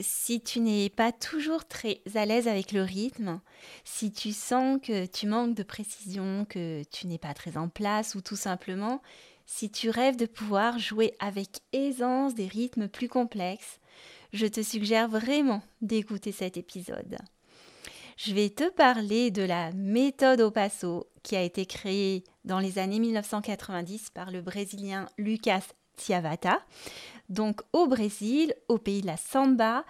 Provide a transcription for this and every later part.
si tu n'es pas toujours très à l'aise avec le rythme, si tu sens que tu manques de précision, que tu n'es pas très en place ou tout simplement si tu rêves de pouvoir jouer avec aisance des rythmes plus complexes, je te suggère vraiment d'écouter cet épisode. Je vais te parler de la méthode au passo qui a été créée dans les années 1990 par le Brésilien Lucas Tiavata, donc au Brésil, au pays de la samba,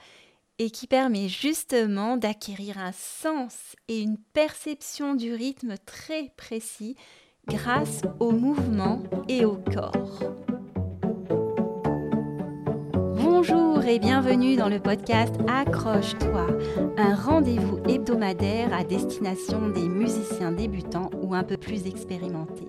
et qui permet justement d'acquérir un sens et une perception du rythme très précis grâce au mouvement et au corps. Bonjour et bienvenue dans le podcast Accroche-toi, un rendez-vous hebdomadaire à destination des musiciens débutants ou un peu plus expérimentés.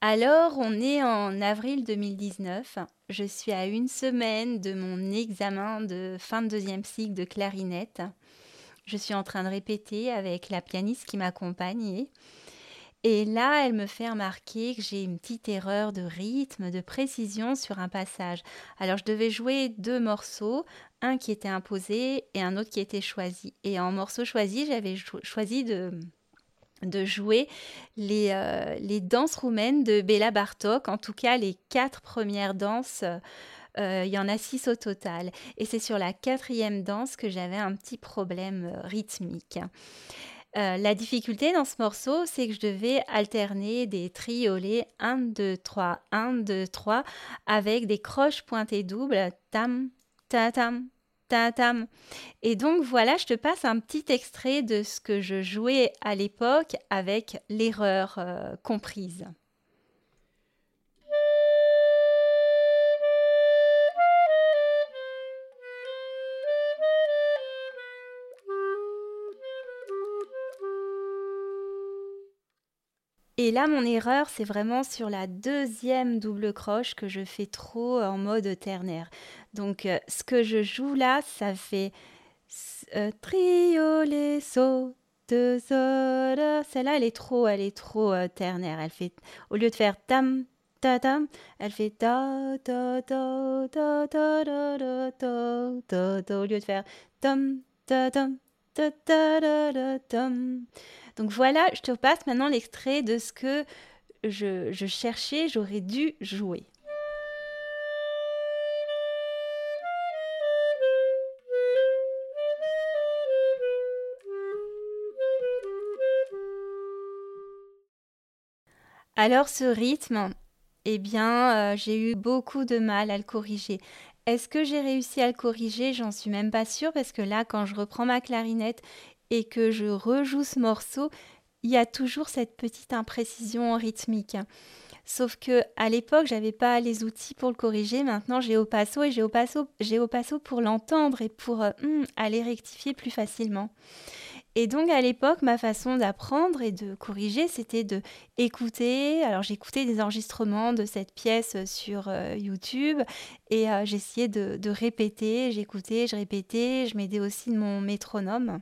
Alors, on est en avril 2019. Je suis à une semaine de mon examen de fin de deuxième cycle de clarinette. Je suis en train de répéter avec la pianiste qui m'accompagnait. Et là, elle me fait remarquer que j'ai une petite erreur de rythme, de précision sur un passage. Alors, je devais jouer deux morceaux, un qui était imposé et un autre qui était choisi. Et en morceau choisi, j'avais choisi de de jouer les, euh, les, danses roumaines de Béla Bartok, en tout cas les quatre premières danses. Euh, il y en a six au total. Et c'est sur la quatrième danse que j'avais un petit problème euh, rythmique. la difficulté dans ce morceau, c'est que je devais alterner des triolets 1, 2, 3, 1, 2, 3 avec des croches pointées doubles, tam, ta, tam, et donc voilà, je te passe un petit extrait de ce que je jouais à l'époque avec l'erreur euh, comprise. Et là, mon erreur, c'est vraiment sur la deuxième double croche que je fais trop en mode ternaire. Donc, euh, ce que je joue là, ça fait euh, trio les sauts de Celle-là, elle est trop, elle est trop euh, ternaire. Elle fait, au lieu de faire tam, ta tam, elle fait ta ta ta ta ta ta ta ta au lieu de faire tam ta tam ta ta ta tam. Donc voilà, je te passe maintenant l'extrait de ce que je, cherchais, j'aurais dû jouer. Alors ce rythme, eh bien, euh, j'ai eu beaucoup de mal à le corriger. Est-ce que j'ai réussi à le corriger? J'en suis même pas sûre parce que là, quand je reprends ma clarinette et que je rejoue ce morceau, il y a toujours cette petite imprécision rythmique. Sauf que à l'époque, j'avais pas les outils pour le corriger. Maintenant, j'ai au passo et j'ai au passo, j'ai pour l'entendre et pour euh, hmm, aller rectifier plus facilement. Et donc à l'époque, ma façon d'apprendre et de corriger, c'était de écouter. Alors j'écoutais des enregistrements de cette pièce sur euh, YouTube et euh, j'essayais de, de répéter. J'écoutais, je répétais. Je m'aidais aussi de mon métronome.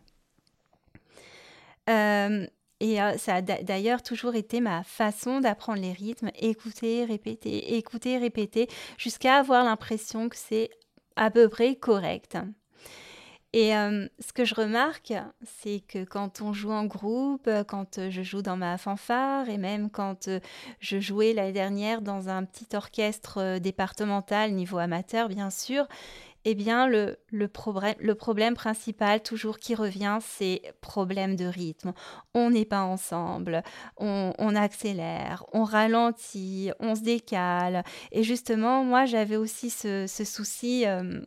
Euh, et euh, ça a d'ailleurs toujours été ma façon d'apprendre les rythmes, écouter, répéter, écouter, répéter, jusqu'à avoir l'impression que c'est à peu près correct. Et euh, ce que je remarque, c'est que quand on joue en groupe, quand je joue dans ma fanfare et même quand je jouais l'année dernière dans un petit orchestre départemental niveau amateur, bien sûr, eh bien, le, problème, principal, toujours qui revient, c'est problème de rythme. On n'est pas ensemble, on, accélère, on ralentit, on se décale. Et justement, moi, j'avais aussi ce, ce souci. Euh,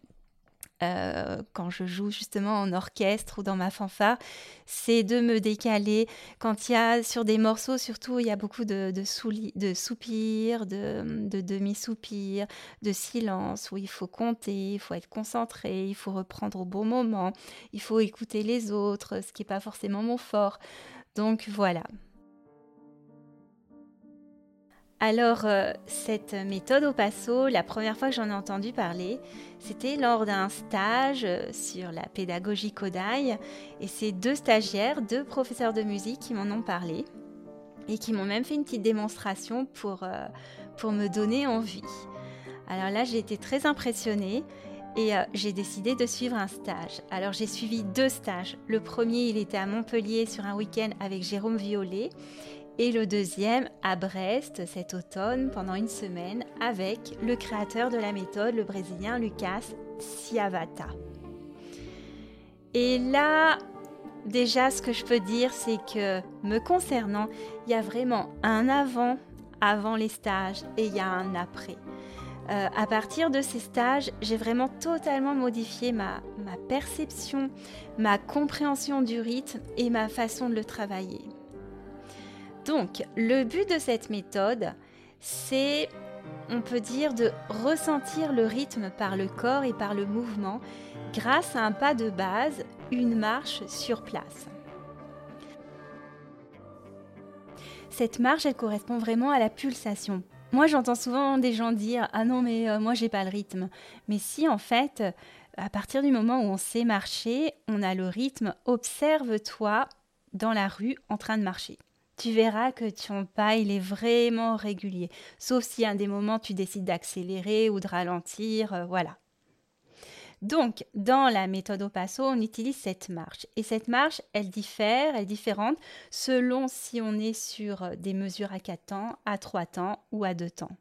euh, quand je joue justement en orchestre ou dans ma fanfare, c'est de me décaler. Quand il y a sur des morceaux, surtout, il y a beaucoup de, de, soupirs, de, de demi-soupirs, de silence, où il faut compter, il faut être concentré, il faut reprendre au bon moment, il faut écouter les autres, ce qui n'est pas forcément mon fort. Donc voilà, alors, euh, cette méthode au passo, la première fois que j'en ai entendu parler, c'était lors d'un stage euh, sur la pédagogie Kodai. Et c'est deux stagiaires, deux professeurs de musique qui m'en ont parlé et qui m'ont même fait une petite démonstration pour, euh, pour me donner envie. Alors là, j'ai été très impressionnée et j'ai décidé de suivre un stage. Alors j'ai suivi deux stages. Le premier, il était à Montpellier sur un week-end avec Jérôme Violet et le deuxième à Brest cet automne pendant une semaine avec le créateur de la méthode, le Brésilien Lucas Ciavata. Et là, déjà, ce que je peux dire, c'est que me concernant, il y a vraiment un avant, avant les stages, et il y a un après. Euh, à partir de ces stages, j'ai vraiment totalement modifié ma, ma perception, ma compréhension du rythme et ma façon de le travailler. Donc, le but de cette méthode, c'est, on peut dire, de ressentir le rythme par le corps et par le mouvement grâce à un pas de base, une marche sur place. Cette marche, elle correspond vraiment à la pulsation. Moi, j'entends souvent des gens dire Ah non, mais euh, moi, j'ai pas le rythme. Mais si, en fait, à partir du moment où on sait marcher, on a le rythme, observe-toi dans la rue en train de marcher tu verras que ton pas, il est vraiment régulier. Sauf si à un des moments, tu décides d'accélérer ou de ralentir, euh, voilà. Donc, dans la méthode au passo, on utilise cette marche. Et cette marche, elle diffère, elle est différente selon si on est sur euh, des mesures à 4 temps, à 3 temps ou à 2 temps.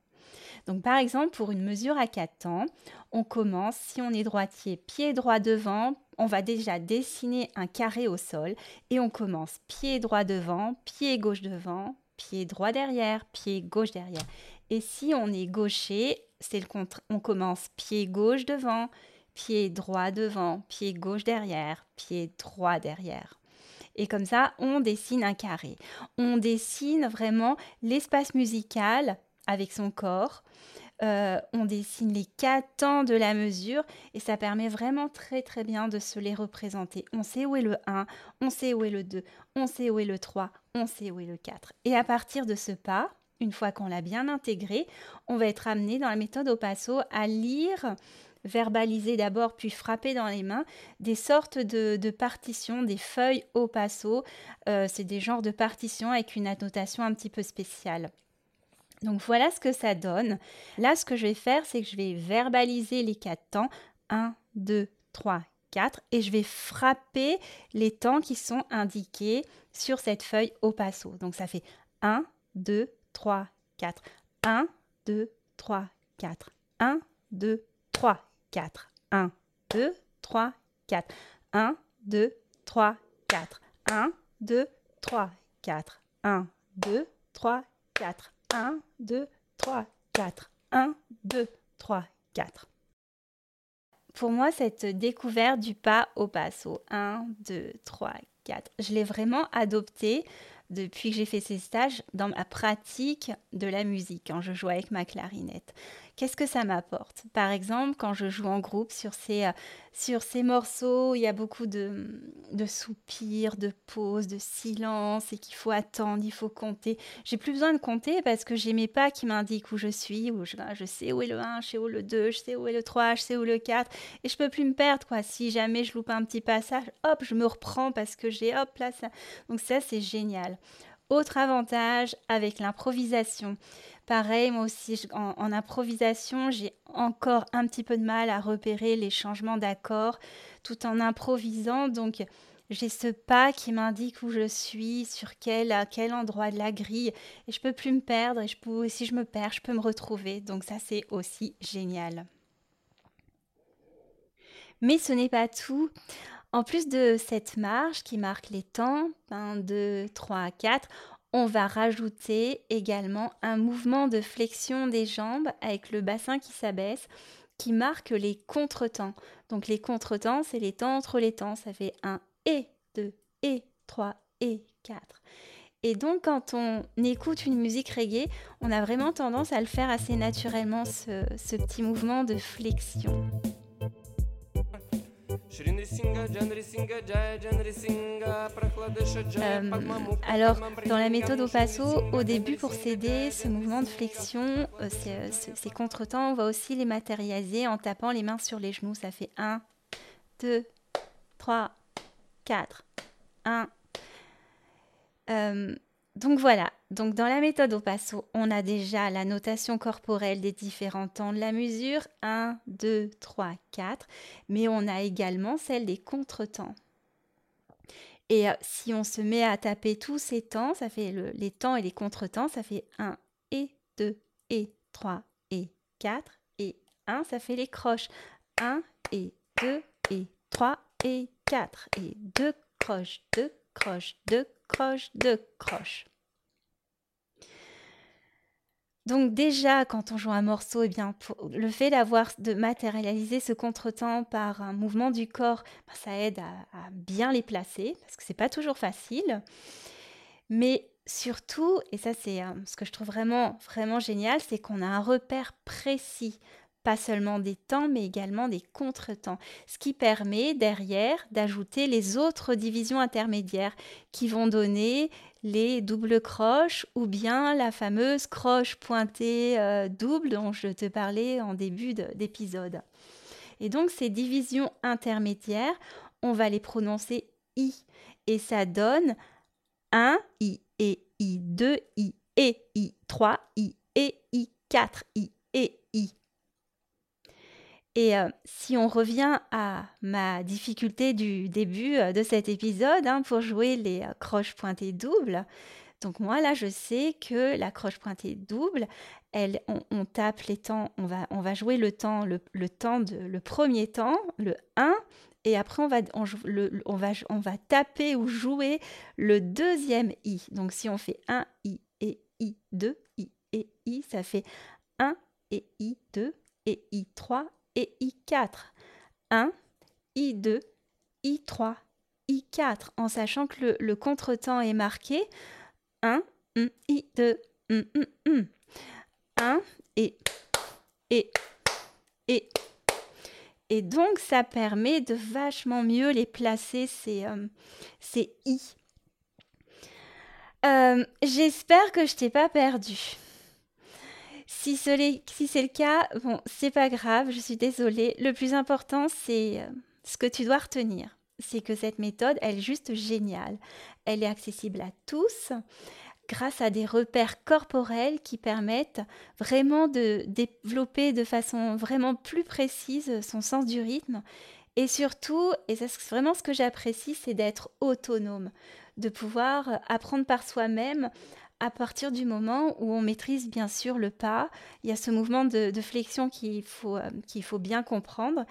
Donc, par exemple, pour une mesure à 4 temps, on commence, si on est droitier, pied droit devant, on va déjà dessiner un carré au sol et on commence pied droit devant, pied gauche devant, pied droit derrière, pied gauche derrière. Et si on est gaucher, c'est le contre. On commence pied gauche devant, pied droit devant, pied gauche derrière, pied droit derrière. Et comme ça, on dessine un carré. On dessine vraiment l'espace musical avec son corps euh, on dessine les quatre temps de la mesure et ça permet vraiment très très bien de se les représenter. On sait où est le 1, on sait où est le 2, on sait où est le 3, on sait où est le 4. Et à partir de ce pas, une fois qu'on l'a bien intégré, on va être amené dans la méthode au passo à lire verbaliser d'abord puis frapper dans les mains des sortes de, partitions, des feuilles au passo. Euh, c'est des genres de partitions avec une annotation un petit peu spéciale. Donc voilà ce que ça donne. Là, ce que je vais faire, c'est que je vais verbaliser les quatre temps. 1, 2, 3, 4. Et je vais frapper les temps qui sont indiqués sur cette feuille au passo. Donc ça fait 1, 2, 3, 4. 1, 2, 3, 4. 1, 2, 3, 4. 1, 2, 3, 4. 1, 2, 3, 4. 1, 2, 3, 4. 1, 2, 3, 4. 1, 2, 3, 4. 1, 2, 3, 4. Pour moi, cette découverte du pas au passo, 1, 2, 3, 4, je l'ai vraiment adoptée depuis que j'ai fait ces stages dans ma pratique de la musique, quand je joue avec ma clarinette. Qu'est-ce que ça m'apporte? Par exemple, quand je joue en groupe sur ces, euh, sur ces morceaux, il y a beaucoup de, soupirs, de pauses, de silence et qu'il faut attendre, il faut compter. J'ai plus besoin de compter parce que j'ai mes pas qui m'indiquent où je suis, où je, sais où est le 1, je sais où est le 2, je sais où est le 3, je sais où le 4 et je peux plus me perdre quoi. Si jamais je loupe un petit passage, hop, je me reprends parce que j'ai hop là ça. Donc ça c'est génial. Autre avantage avec l'improvisation. Pareil, moi aussi, en, improvisation, j'ai encore un petit peu de mal à repérer les changements d'accords tout en improvisant. Donc, j'ai ce pas qui m'indique où je suis, sur quel, à quel endroit de la grille, et je peux plus me perdre. Et je si je me perds, je peux me retrouver. Donc, ça, c'est aussi génial. Mais ce n'est pas tout. En plus de cette marche qui marque les temps, 1, 2, 3, 4, on va rajouter également un mouvement de flexion des jambes avec le bassin qui s'abaisse qui marque les contretemps. Donc les contretemps, c'est les temps entre les temps. Ça fait 1 et 2 et 3 et 4. Et donc quand on écoute une musique reggae, on a vraiment tendance à le faire assez naturellement, ce, ce petit mouvement de flexion. Euh, alors, dans la méthode au passo, au début, pour s'aider, ce mouvement de flexion, euh, euh, ces contretemps, on va aussi les matérialiser en tapant les mains sur les genoux. Ça fait 1, 2, 3, 4, 1. Donc voilà, donc dans la méthode au passo, on a déjà la notation corporelle des différents temps de la mesure, 1, 2, 3, 4, mais on a également celle des contretemps. Et euh, si on se met à taper tous ces temps, ça fait les temps et les contretemps, ça fait 1 et 2 et 3 et 4 et 1, ça fait les croches. 1 et 2 et 3 et 4 et 2 croches, 2 croches, 2 croches, 2 croches. Donc déjà, quand on joue un morceau, eh bien, le fait d'avoir de matérialiser ce contretemps par un mouvement du corps, ben, ça aide à, bien les placer parce que c'est pas toujours facile. Mais surtout, et ça c'est euh, ce que je trouve vraiment vraiment génial, c'est qu'on a un repère précis pas seulement des temps, mais également des contretemps, ce qui permet derrière d'ajouter les autres divisions intermédiaires qui vont donner les doubles croches ou bien la fameuse croche pointée euh, double dont je te parlais en début d'épisode. Et donc ces divisions intermédiaires, on va les prononcer I et ça donne 1 I et I, 2 I et I, 3 I et I, 4 I et. Et euh, si on revient à ma difficulté du début euh, de cet épisode hein, pour jouer les euh, croches pointées doubles, donc moi là je sais que la croche pointée double, elle, on, tape les temps, on va, on va jouer le temps, le, temps de, le premier temps, le 1, et après on va, on, on, va, on va taper ou jouer le deuxième i. Donc si on fait 1 i et i 2 i et i, ça fait 1 et i 2 et i 3 et I4. 1, I2, I3, I4, en sachant que le, contretemps est marqué 1, I2, 1 et et et et donc ça permet de vachement mieux les placer ces, euh, ces i. Euh, j'espère que je t'ai pas perdu. Si c'est le cas, bon, c'est pas grave, je suis désolée. Le plus important, c'est euh, ce que tu dois retenir. C'est que cette méthode, elle est juste géniale. Elle est accessible à tous grâce à des repères corporels qui permettent vraiment de développer de façon vraiment plus précise son sens du rythme. Et surtout, et c'est vraiment ce que j'apprécie, c'est d'être autonome, de pouvoir apprendre par soi-même à partir du moment où on maîtrise bien sûr le pas, il y a ce mouvement de, flexion qu'il faut, euh, qu'il faut bien comprendre.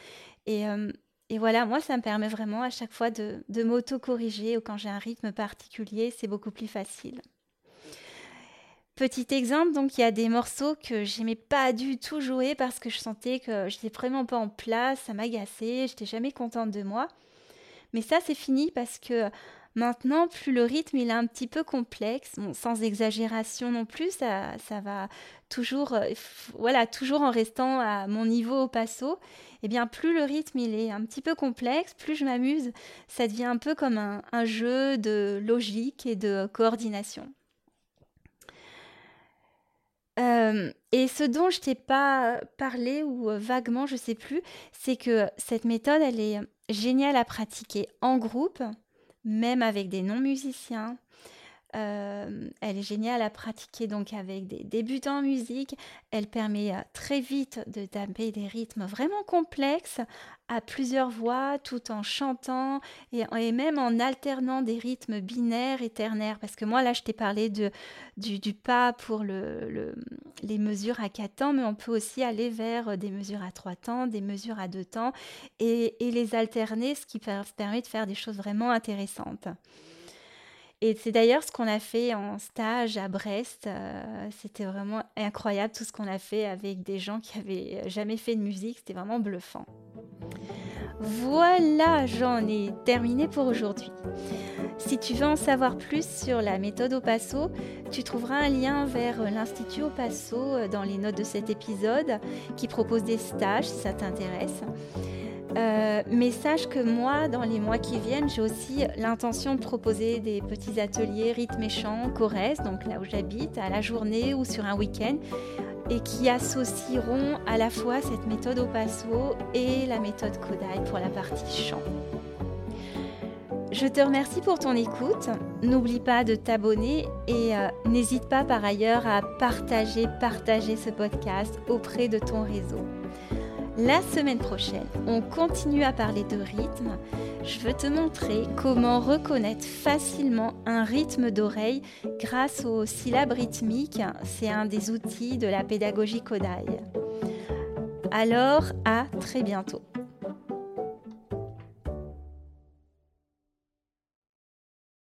Euh, et, voilà, moi, ça me permet vraiment à chaque fois de, de m'auto-corriger ou quand j'ai un rythme particulier, c'est beaucoup plus facile. Petit exemple, donc il y a des morceaux que j'aimais pas du tout jouer parce que je sentais que j'étais vraiment pas en place, ça m'agaçait, j'étais jamais contente de moi. Mais ça, c'est fini parce que Maintenant, plus le rythme il est un petit peu complexe, sans exagération non plus, ça, ça va toujours, euh, voilà, toujours en restant à mon niveau au passo. Et eh bien, plus le rythme il est un petit peu complexe, plus je m'amuse, ça devient un peu comme un, jeu de logique et de coordination. Euh, et ce dont je t'ai pas parlé ou euh, vaguement, je sais plus, c'est que cette méthode, elle est géniale à pratiquer en groupe, même avec des non-musiciens, Euh, elle est géniale à pratiquer donc avec des débutants en musique. Elle permet euh, très vite de taper des rythmes vraiment complexes à plusieurs voix tout en chantant et, même en alternant des rythmes binaires et ternaires. Parce que moi là je t'ai parlé de, du, pas pour le, les mesures à quatre temps, mais on peut aussi aller vers des mesures à trois temps, des mesures à deux temps et les alterner, ce qui permet de faire des choses vraiment intéressantes. Et c'est d'ailleurs ce qu'on a fait en stage à Brest. Euh, c'était vraiment incroyable tout ce qu'on a fait avec des gens qui avaient jamais fait de musique. C'était vraiment bluffant. Voilà, j'en ai terminé pour aujourd'hui. Si tu veux en savoir plus sur la méthode au passo, tu trouveras un lien vers l'Institut au passo euh, dans les notes de cet épisode qui propose des stages si ça t'intéresse. Euh, mais sache que moi, dans les mois qui viennent, j'ai aussi l'intention de proposer des petits ateliers rythme et chant Corrèze, donc là où j'habite, à la journée ou sur un week-end, et qui associeront à la fois cette méthode au passo et la méthode Kodai pour la partie chant. Je te remercie pour ton écoute. N'oublie pas de t'abonner et euh, n'hésite pas par ailleurs à partager, partager ce podcast auprès de ton réseau. La semaine prochaine, on continue à parler de rythme. Je veux te montrer comment reconnaître facilement un rythme d'oreille grâce aux syllabes rythmiques. C'est un des outils de la pédagogie Kodai. Alors, à très bientôt.